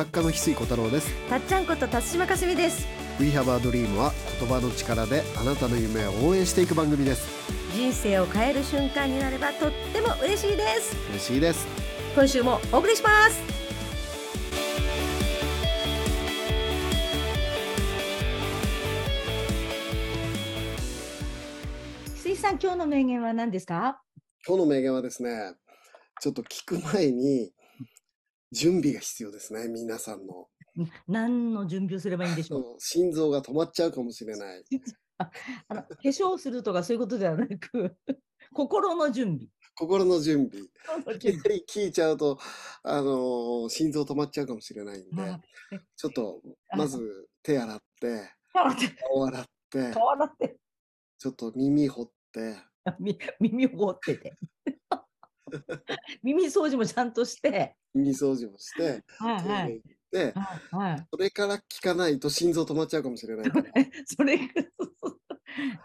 作家の翡翠小太郎です。たっちゃんこと辰島かすみです。We Have a Dream は言葉の力であなたの夢を応援していく番組です。人生を変える瞬間になればとっても嬉しいです。嬉しいです。今週もお送りします。水さん今日の名言は何ですか？今日の名言はですねちょっと聞く前に準備が必要ですね皆さんの。何の準備をすればいいんでしょう？心臓が止まっちゃうかもしれない。ああの化粧するとかそういうことではなく 心の準備。心の準備。心のい準備。きなり聞いちゃうと、あのー心臓止まっちゃうかもしれないんであえちょっとあまず手洗って変わって。顔洗ってちょっと耳掘って。み耳を覆ってて 耳掃除もちゃんとして。耳掃除もしてはいはい。トイレ行ってはいはい。それから聞かないと心臓止まっちゃうかもしれないから。それ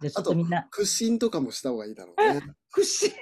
じゃあちょあとっとみんな。屈伸とかもした方がいいだろうね。屈伸？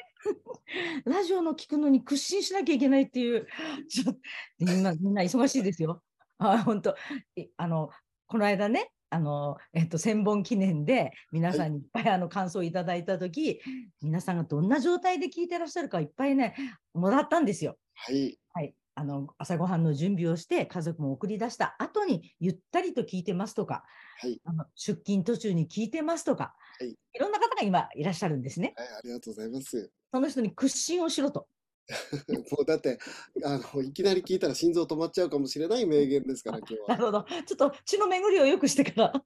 ラジオの聞くのに屈伸しなきゃいけないっていうちょみんなみんな忙しいですよ。あ本当。いあのこの間ねあの、えっと、千本記念で皆さんにいっぱいあの感想をいただいた時、皆さんがどんな状態で聞いてらっしゃるかいっぱいねもらったんですよ。はいはい、あの朝ごはんの準備をして家族も送り出した後にゆったりと聞いてますとかはいあの出勤途中に聞いてますとか、はいいろんな方が今いらっしゃるんですね。はいありがとうございますその人に屈伸をしろと。もうだってあのいきなり聞いたら心臓止まっちゃうかもしれない名言ですから今日はなるほど。ちょっと血の巡りを良くしてから、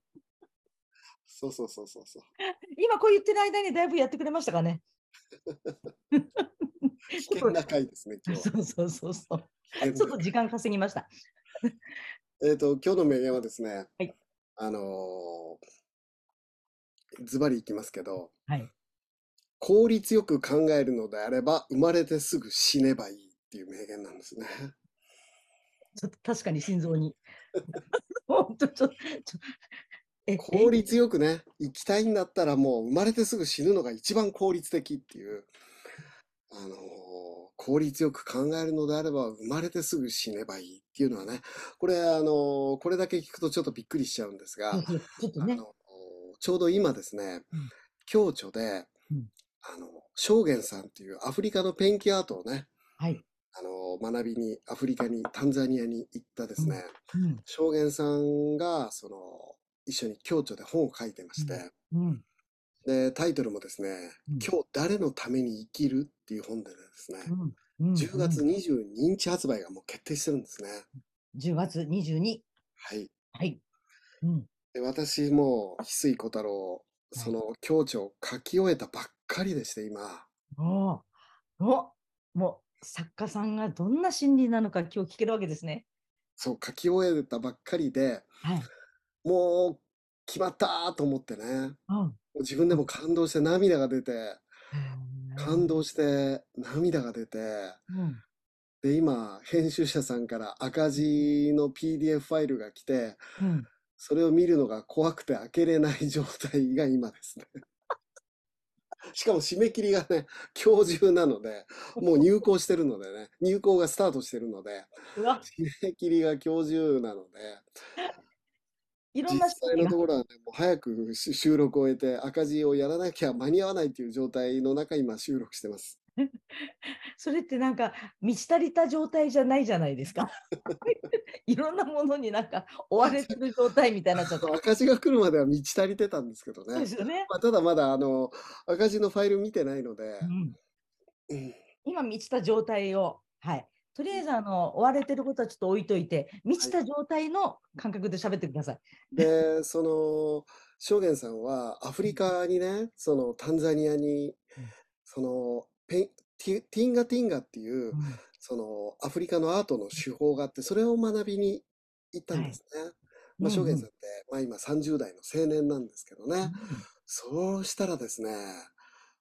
そうそうそうそうそう今こう言ってる間にだいぶやってくれましたかね。危険な回ですね 今日はそうそうそうそう。ちょっと時間稼ぎました。えっ、と今日の名言はですね、はいあのーズバリいきますけどはい。効率よく考えるのであれば生まれてすぐ死ねばいいっていう名言なんですね。ちょっと確かに心臓に。本当ちょっと。ちょえ効率よくね生きたいんだったらもう生まれてすぐ死ぬのが一番効率的っていう、あのー効率よく考えるのであれば生まれてすぐ死ねばいいっていうのはねこれあのーこれだけ聞くとちょっとびっくりしちゃうんですが、ちょっとねあ。のちょうど今ですね、うん共著で、うんあの正元さんっていうアフリカのペンキアートをねはい。あの学びにアフリカにタンザニアに行ったですね、うん。正元さんがその一緒に共著で本を書いてまして、うん。でタイトルもですね「うん今日誰のために生きる?」っていう本でですね、うん。うん10月うん22日発売がもう決定してるんですね。10月22。はい、はい。うん。で私も翡翠小太郎その共著を書き終えたばっかりでして今。おーおもう作家さんがどんな心理なのか今日聞けるわけですね。そう書き終えたばっかりではい。もう決まったと思ってねもうん。う自分でも感動して涙が出て感動して涙が出てうん。で今編集者さんから赤字の PDF ファイルが来てうん。それを見るのが怖くて開けれない状態が今ですね。しかも締め切りがね今日中なのでもう入稿してるのでね入稿がスタートしてるので締め切りが今日中なので実いろんな際のところはね、もう早くし収録を終えて赤字をやらなきゃ間に合わないという状態の中、今収録してます。それってなんか満ち足りた状態じゃないじゃないですか。いろんなものになんか追われてる状態みたいになっちゃった。赤字が来るまでは満ち足りてたんですけどねそうで。すよね。まあ、ただまだあの赤字のファイル見てないのでう、ん、うん今満ちた状態を、はい。とりあえずあの追われてることはちょっと置いといて、満ちた状態の感覚で喋ってください。で、その、正元さんはアフリカにね、そのタンザニアに、そのペンティティンガティンガっていう、そのアフリカのアートの手法があって、それを学びに行ったんですね。まあ、正元さんって、まあ、今30代の青年なんですけどね。そうしたらですね、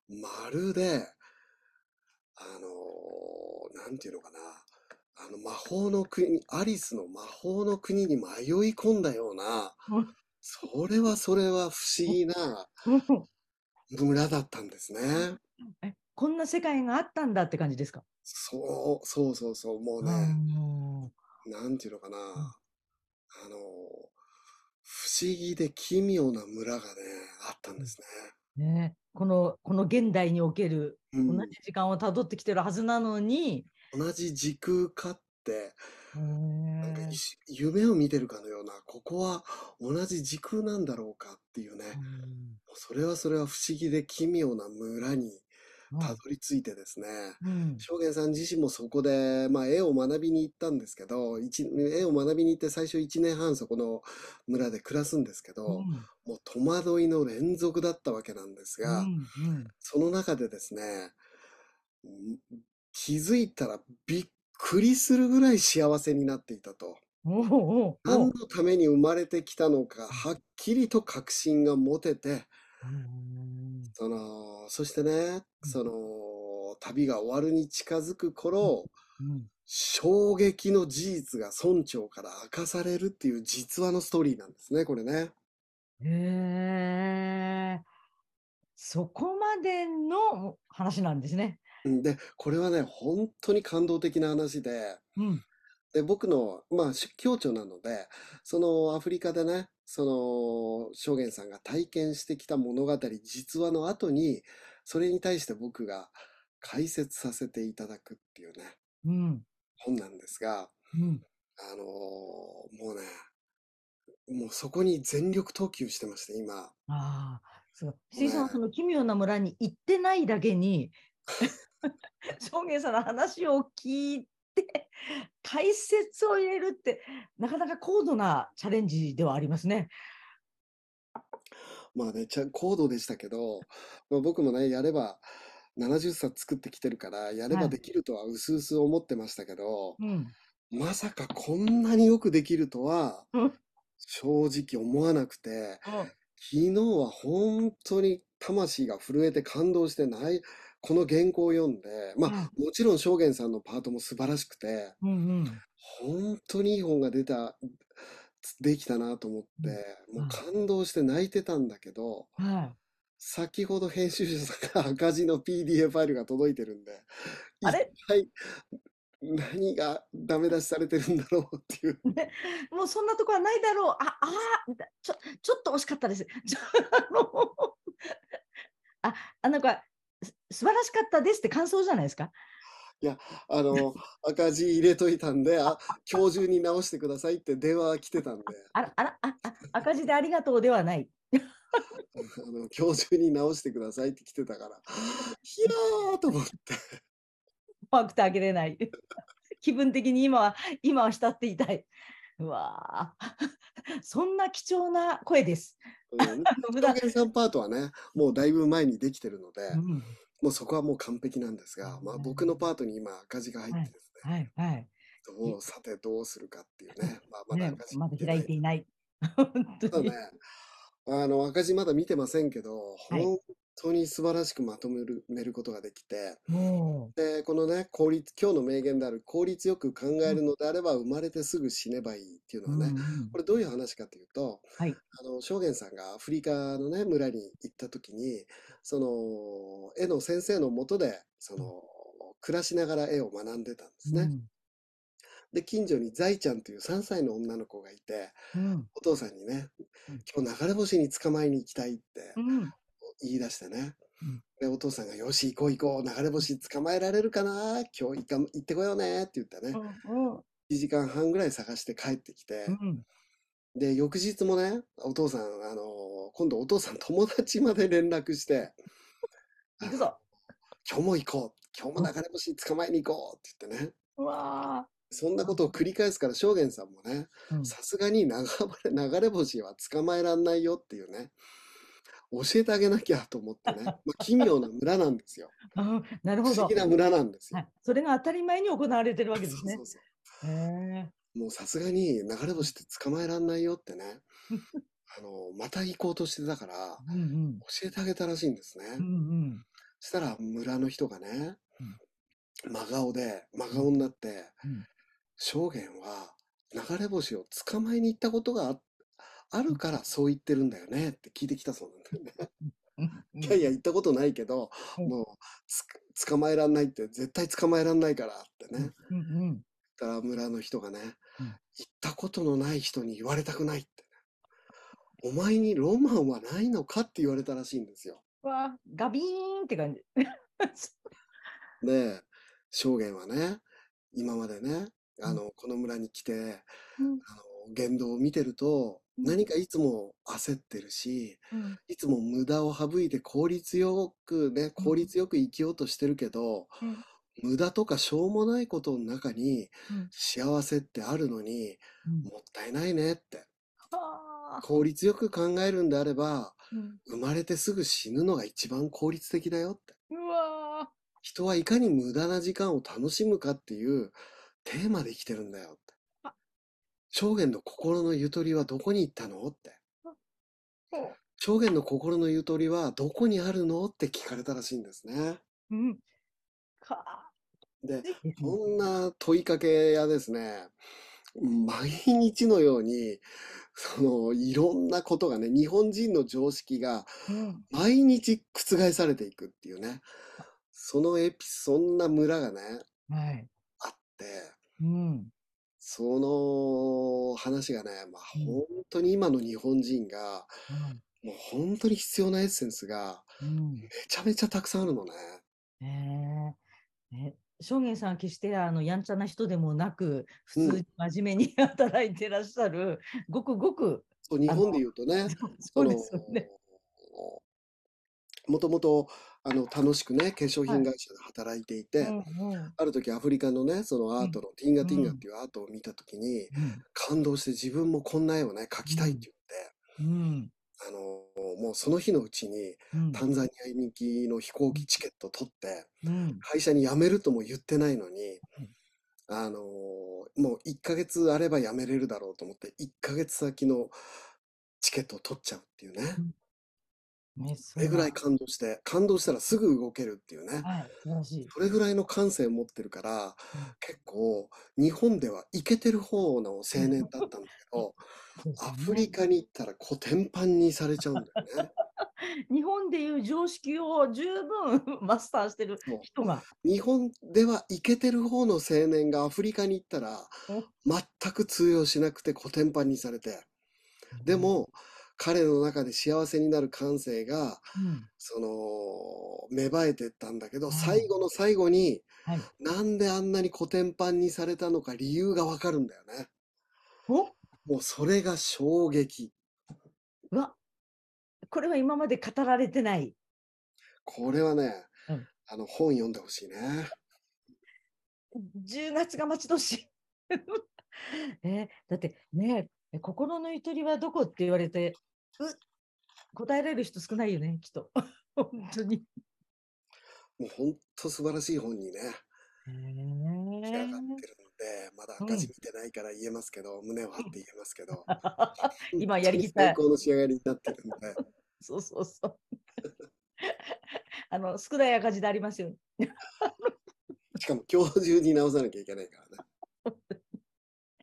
まるで、あのなんていうのかな、あの魔法の国、アリスの魔法の国に迷い込んだようなうん、それはそれは不思議なうん。村だったんですね。えこんな世界があったんだって感じですか？そう、そうそうそう、もうね、うんなんていうのかな、あの、不思議で奇妙な村がね、あったんですね。ね。この、この現代における、同じ時間をたどってきてるはずなのに。同じ時空かって、なんか夢を見てるかのような、ここは同じ時空なんだろうかっていうね、それはそれは不思議で奇妙な村にたどり着いてですね、正元さん自身もそこで、まあ、絵を学びに行ったんですけど、絵を学びに行って最初1年半そこの村で暮らすんですけど、うん、もう戸惑いの連続だったわけなんですが、うんうん、その中でですね、気づいたらびっくりするぐらい幸せになっていたと。何のために生まれてきたのか、はっきりと確信が持てて、その、そしてね、その、旅が終わるに近づく頃、衝撃の事実が村長から明かされるっていう実話のストーリーなんですね、これね。へえ。そこまでの話なんですね。で、これはね、本当に感動的な話で、うん。で、僕の、まあ、教長なので、そのアフリカでね、その、証言さんが体験してきた物語、実話の後に、それに対して僕が解説させていただくっていうね、うん、本なんですが、うん、あのー、もうね、もうそこに全力投球してまして、今。ああ、そう。石井さんはその奇妙な村に行ってないだけに、証言さんの話を聞いて、解説を入れるって、なかなか高度なチャレンジではありますね。まあね、ちゃ高度でしたけど、まあ、僕もね、やれば、70冊作ってきてるから、やればできるとはうすうす思ってましたけど、うん、まさかこんなによくできるとは、正直思わなくて、昨日は本当に魂が震えて感動してない、この原稿を読んで、まあ、もちろん証言さんのパートも素晴らしくて、うんうん、本当にいい本が出た、できたなと思って、もう感動して泣いてたんだけど、先ほど編集者さんが赤字の PDF ファイルが届いてるんで、あれ？一体何がダメ出しされてるんだろうっていう。ね、もうそんなとこはないだろう。あ、あちょ、ちょっと惜しかったです。あ、あなんか素晴らしかったですって感想じゃないですか？いや、あの、赤字入れといたんで、あ、今日中に直してくださいって電話来てたんで。あら、あら、あ、あ赤字でありがとうではない。あの今日中に直してくださいって来てたから、いやーと思って。怖くてあげれない。気分的に今は、今は慕っていたい。うわそんな貴重な声です。うん、さんパートはね、もうだいぶ前にできてるので、うん、もうそこはもう完璧なんですが、まあ、僕のパートに今赤字が入ってですね、はい。はい、はい、どうさてどうするかっていうね、まあ、まだ赤字、ね、まだ開いていない。本当に。ね、あの赤字まだ見てませんけど、はい、本当に素晴らしくまとめるめることができて、でこのね効率今日の名言である効率よく考えるのであれば生まれてすぐ死ねばいいっていうのはね、うんこれどういう話かというと、はい、あの証言さんがアフリカのね村に行った時にその絵の先生のもとでその、暮らしながら絵を学んでたんですね。うん。で、近所に財ちゃんという3歳の女の子がいて、うん、お父さんにね、今日流れ星に捕まえに行きたいって言い出してね。うん、で、お父さんが、よし、行こう行こう、流れ星捕まえられるかな？今日行ってこようねって言ったね。うん、1時間半ぐらい探して帰ってきて、で、翌日もね、お父さん、あのー、今度お父さん友達まで連絡して、行くぞ。今日も行こう。今日も流れ星捕まえに行こうって言ってね。うわそんなことを繰り返すから、証言さんもね、さすがに流れ流れ星は捕まえらんないよっていうね、教えてあげなきゃと思ってね、まあ、奇妙な村なんですよ。なるほど。不思議な村なんですよ、はい。それが当たり前に行われてるわけですね。そうそうそうもうさすがに流れ星って捕まえらんないよってね、あの、また行こうとしてたから、うんうん、教えてあげたらしいんですね。うんうん、そしたら村の人がね、うん、真顔で、真顔になって、うん証言は流れ星を捕まえに行ったことがあるからそう言ってるんだよねって聞いてきたそうなんだよね。いやいや、行ったことないけど、もう捕まえらんないって絶対捕まえらんないからってね。うんうん、村の人がね、うん行ったことのない人に言われたくないって。お前にロマンはないのかって言われたらしいんですよ。わあ、ガビーンって感じ。で、証言はね、今までね、あの、この村に来て、うんあの、言動を見てると、うん。何かいつも焦ってるし、うん。いつも無駄を省いて効率よくね、効率よく生きようとしてるけど、うん。無駄とかしょうもないことの中にうん。幸せってあるのに、うん。もったいないねって。はあ。効率よく考えるんであれば、うん。生まれてすぐ死ぬのが一番効率的だよって。うわー。人はいかに無駄な時間を楽しむかっていうテーマで生きてるんだよ。ってあ。証言の心のゆとりはどこに行ったの？って。ほう証言の心のゆとりはどこにあるの？って聞かれたらしいんですね。うん。かで、こんな問いかけやですね、毎日のように、その、いろんなことがね、日本人の常識がうん。毎日覆されていくっていうね、そのエピ、そんな村がね、はい。あって、うん。その話がね、まあうん本当に今の日本人が、もう本当に必要なエッセンスがうん。めちゃめちゃたくさんあるのね。ねえ。ね、正元さんは決してあのやんちゃな人でもなく、普うん通に真面目に働いてらっしゃる、ごくごく、そう日本で言うとね、そうですよね。もともとあの楽しくね、化粧品会社で働いていて、うんうん。ある時アフリカのね、そのアートの、ティンガティンガっていうアートを見た時に、感動して自分もこんな絵をね、描きたいって言って、うん。あの、もうその日のうちにうん。タンザニアに行きの飛行機チケット取って、うん。会社に辞めるとも言ってないのにうん、あの、もう1ヶ月あれば辞めれるだろうと思って、1ヶ月先のチケットを取っちゃうっていうね。ね、それぐらいか。感動して、感動したらすぐ動けるっていうね。はい、素晴らしい。それぐらいの感性を持ってるから、結構日本ではイケてる方の青年だったんだけど、ねアフリカに行ったらコテンパンにされちゃうんだよね。日本でいう常識を十分マスターしてる人が。日本ではイケてる方の青年がアフリカに行ったら全く通用しなくてコテンパンにされて、で、も彼の中で幸せになる感性が、うんその、芽生えてったんだけど、はい最後の最後に、はい、なんであんなにコテンパンにされたのか理由がわかるんだよね。お？もうそれが衝撃。うわこれは今まで語られてない。これはね、うんあの本読んでほしいね。10月が待ち遠しい。えだってね、心のゆとりはどこって言われて、う答えられる人少ないよね、きっと。本当に。もうほんと素晴らしい本にね、へ仕上がってるので、まだ赤字見てないから言えますけど、胸を張って言えますけど、今やりきったい最高の仕上がりになってるんで、そうそうそう。あの、少ない赤字でありますよ。しかも今日中に直さなきゃいけないからね。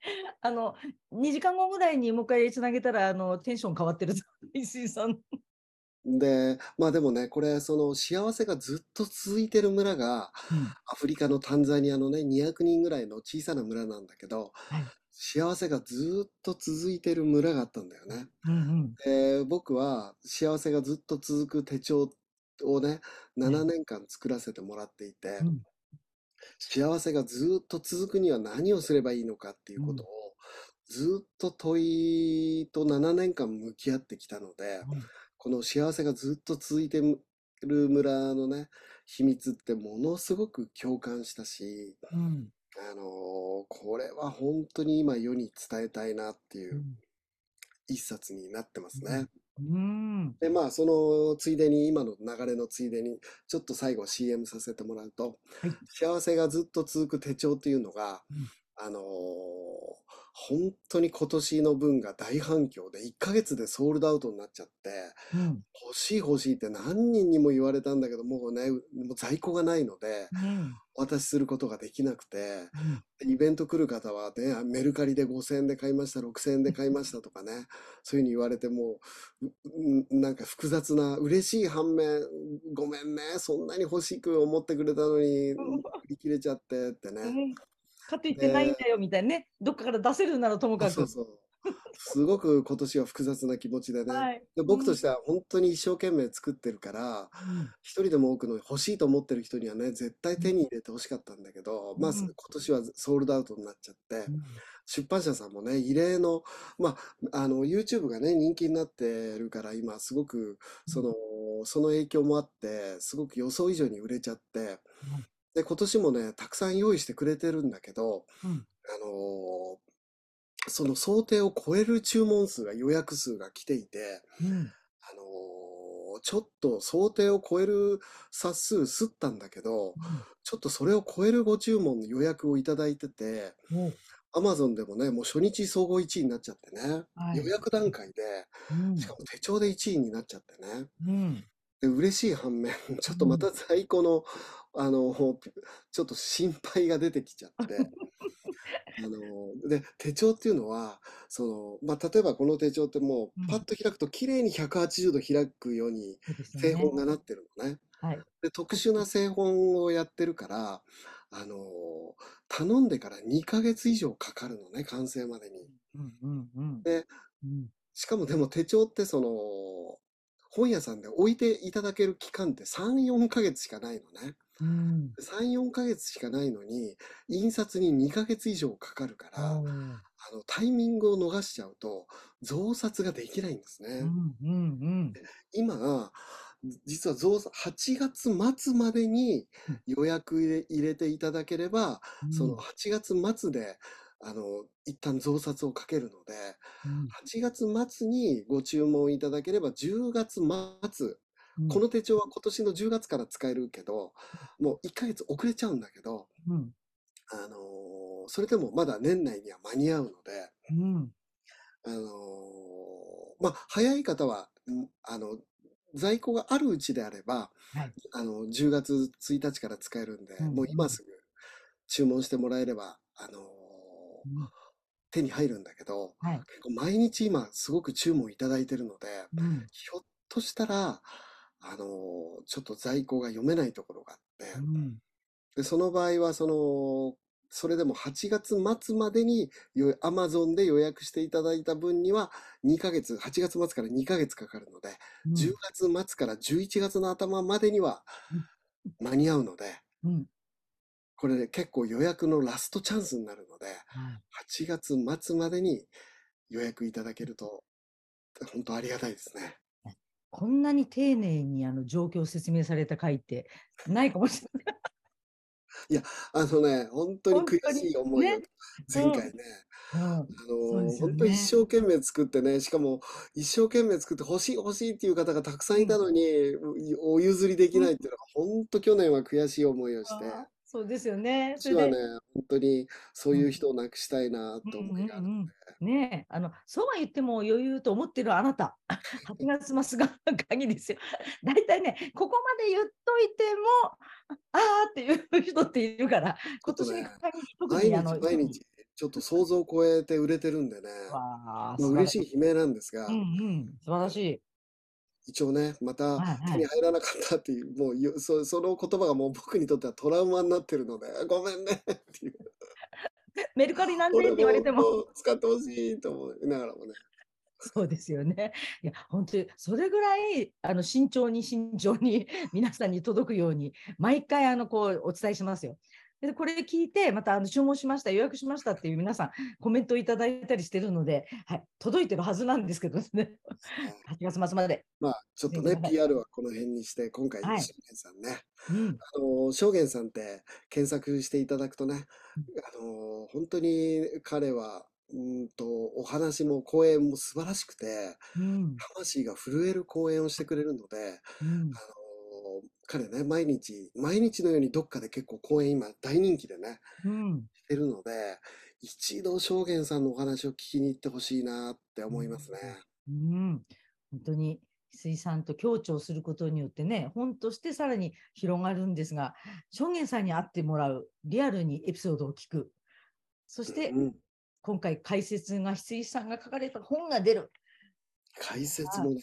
あの、2時間後ぐらいにもう一回つなげたら、あの、テンション変わってるぞ、石井さん。で、まあでもね、これ、その幸せがずっと続いてる村が、アフリカのタンザニアのね、200人ぐらいの小さな村なんだけど、はい幸せがずっと続いてる村があったんだよね。うんうん。で、僕は幸せがずっと続く手帳をね、7年間作らせてもらっていて、うん幸せがずっと続くには何をすればいいのかっていうことを、ずっと問いと7年間向き合ってきたので、この幸せがずっと続いてる村のね、秘密ってものすごく共感したし、うんあのーこれは本当に今世に伝えたいなっていううん一冊になってますね。うん。で、まあ、そのついでに、今の流れのついでに、ちょっと最後 CM させてもらうと、はい。幸せがずっと続く手帳っていうのが、うん。あのー本当に今年の分が大反響で、1ヶ月でソールドアウトになっちゃって、うん。欲しい欲しいって何人にも言われたんだけど、もうね、もう在庫がないので、うん。お渡しすることができなくて、うんイベント来る方はね、メルカリで5000円で買いました、6000円で買いましたとかね、そういうふうに言われてもう、なんか複雑な、嬉しい反面、ごめんね、そんなに欲しく思ってくれたのに、売り切れちゃってってね。かといってないんだよみたいなね、どっかから出せるならともかく。そうそう。すごく今年は複雑な気持ちでね。はい。で僕としては本当に一生懸命作ってるから、うん一人でも多くの欲しいと思ってる人にはね、絶対手に入れてほしかったんだけど、まあうん今年はソールドアウトになっちゃって、うん出版社さんもね、異例の、まあ、あの、YouTube がね、人気になってるから、今すごく、その、その影響もあって、すごく予想以上に売れちゃって、で、今年もね、たくさん用意してくれてるんだけど、うん。あのその想定を超える注文数が予約数が来ていて、うん。あのちょっと想定を超える冊数すったんだけど、ちょっとそれを超えるご注文の予約をいただいてて、アマゾンでもね、もう初日総合1位になっちゃってね、はい。予約段階で、うん。しかも手帳で1位になっちゃってね、うんで嬉しい反面、ちょっとまた在庫の、あの、ちょっと心配が出てきちゃって、あの、で、手帳っていうのは、その、まあ、例えばこの手帳ってもうパッと開くと綺麗に180度開くように製ね本がなってるのね。はい。で、特殊な製本をやってるから、あの、頼んでから2ヶ月以上かかるのね、完成までに。うんうんうんで、うんしかもでも手帳ってその、本屋さんで置いていただける期間って3、4ヶ月しかないのね。うん。3、4ヶ月しかないのに、印刷に2ヶ月以上かかるから、おーあの、タイミングを逃しちゃうと、増刷ができないんですね。うんうん今、実は増刷、8月末までに予約入れていただければ、うん。その8月末で、あの、一旦増刷をかけるので、うん。8月末にご注文いただければ、10月末、うん。この手帳は今年の10月から使えるけど、もう1ヶ月遅れちゃうんだけど、うん。あのーそれでもまだ年内には間に合うので、うん。あのーまあ、早い方は、んあの、在庫があるうちであれば、はい。あの、10月1日から使えるんで、うん。もう今すぐ注文してもらえれば、あの手に入るんだけど、はい。結構毎日今すごく注文いただいてるので、うん。ひょっとしたら、あのーちょっと在庫が読めないところがあって、うん。で、その場合は、その、それでも8月末までによ Amazon で予約していただいた分には2ヶ月、8月末から2ヶ月かかるので、うん。10月末から11月の頭までには間に合うので、うんこれ、ね、結構予約のラストチャンスになるので、はい。8月末までに予約いただけると、本当ありがたいですね。こんなに丁寧にあの状況を説明された回ってないかもしれない。あのね、本当に悔しい思いを、本前回ね、うん。あのね。本当一生懸命作ってね、しかも一生懸命作って欲しい欲しいっていう方がたくさんいたのに、お譲りできないっていうのが、本当去年は悔しい思いをして、そうですよね。そ私はね本当にそういう人をなくしたいなとうん思いがある。うんうんねえあのそうは言っても余裕と思ってるあなた、8月末が 限りですよ。大体ね、ここまで言っといても、ああっていう人っているから、今年に限り特毎にあの日毎日、ちょっと想像を超えて売れてるんでね、まあ、嬉しい悲鳴なんですが、うんうん、素晴らしい。一応ね、またはいはい手に入らなかったっていう、もうよそその言葉がもう僕にとってはトラウマになってるので、ごめんねっていう。メルカリなんで俺って言われても。も使ってほしいと思いながらもね。そうですよね。いや、本当にそれぐらいあの慎重に慎重に皆さんに届くように、毎回あのこうお伝えしますよ。でこれ聞いて、またあの注文しました、予約しましたっていう皆さん、コメントいただいたりしてるので、はい、届いてるはずなんですけどね、8月末まで。まあ、ちょっとね、PR はこの辺にして、今回、はい。証言さんね、うん、あの、証言さんって検索していただくとね、あの、本当に彼は、うんと、お話も講演も素晴らしくて、うん、魂が震える講演をしてくれるので、うん。あの、彼ね、毎日、毎日のようにどっかで結構講演今大人気でね、うん、してるので、一度証言さんのお話を聞きに行ってほしいなって思いますね。うん、本当に水産と協調することによってね、本としてさらに広がるんですが、証言さんに会ってもらう、リアルにエピソードを聞く、そしてうん、今回解説が水さんが書かれた本が出る。解説もね、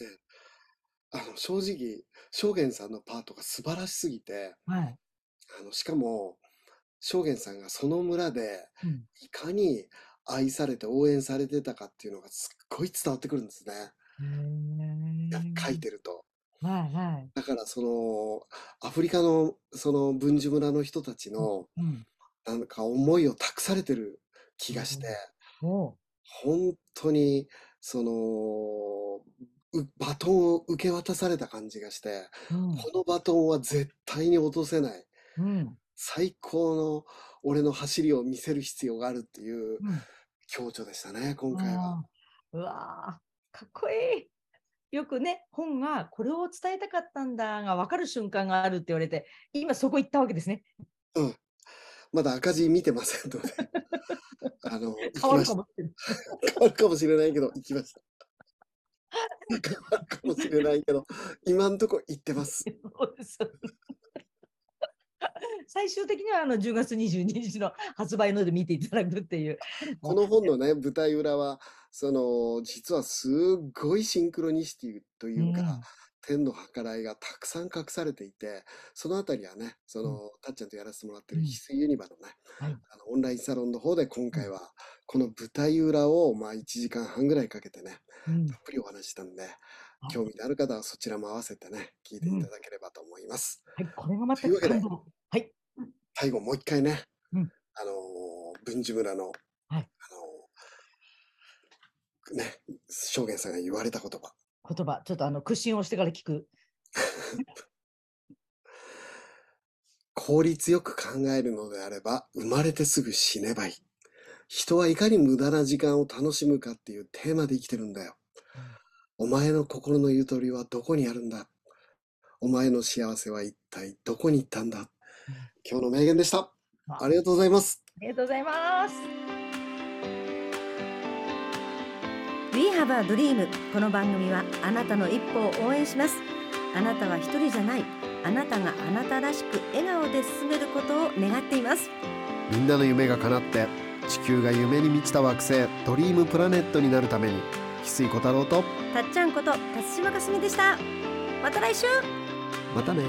あの、正直、証言さんのパートが素晴らしすぎて、はい。あの、しかも、正元さんがその村でうんいかに愛されて応援されてたかっていうのがすっごい伝わってくるんですね。書いーてると。はいはい。だからそのアフリカのその文殊村の人たちのうん。なんか思いを託されてる気がして、おう本当にそのうバトンを受け渡された感じがして、うんこのバトンは絶対に落とせない。うん最高の俺の走りを見せる必要があるっていううん強調でしたね、今回は。うわーかっこいい。よくね、本がこれを伝えたかったんだが分かる瞬間があるって言われて、今そこ行ったわけですね。まだ赤字見てませんので、あの、変わ。るかもしれない。変わるかもしれないけど、行きました。変わるかもしれないけど、今んとこ行ってます。最終的にはあの10月22日の発売ので見ていただくっていう。この本のね、舞台裏は、その、実はすごいシンクロニシティというか、天の計らいがたくさん隠されていて、そのあたりはね、その、たっちゃんとやらせてもらってるうん。翡翠ユニバのね、はい。あのオンラインサロンの方で今回は、この舞台裏を、まあ、1時間半ぐらいかけてね、うん。たっぷりお話ししたんで、興味のある方はそちらも合わせてね、聞いていただければと思います。はい、これがまたというわけで。はい。最後もう一回ね、うん。あのー文殊村の、はい。あのーね、証言さんが言われた言葉。言葉、ちょっとあの屈伸をしてから聞く。効率よく考えるのであれば、生まれてすぐ死ねばいい。人はいかに無駄な時間を楽しむかっていうテーマで生きてるんだよ。お前の心のゆとりはどこにあるんだお前の幸せは一体どこに行ったんだ今日の名言でした。ありがとうございます。ありがとうございます。We have a dream この番組はあなたの一歩を応援します。あなたは一人じゃない。あなたがあなたらしく笑顔で進めることを願っています。みんなの夢が叶って地球が夢に満ちた惑星ドリームプラネットになるために翡翠小太郎とたっちゃんこと辰島かすみでした。また来週。またね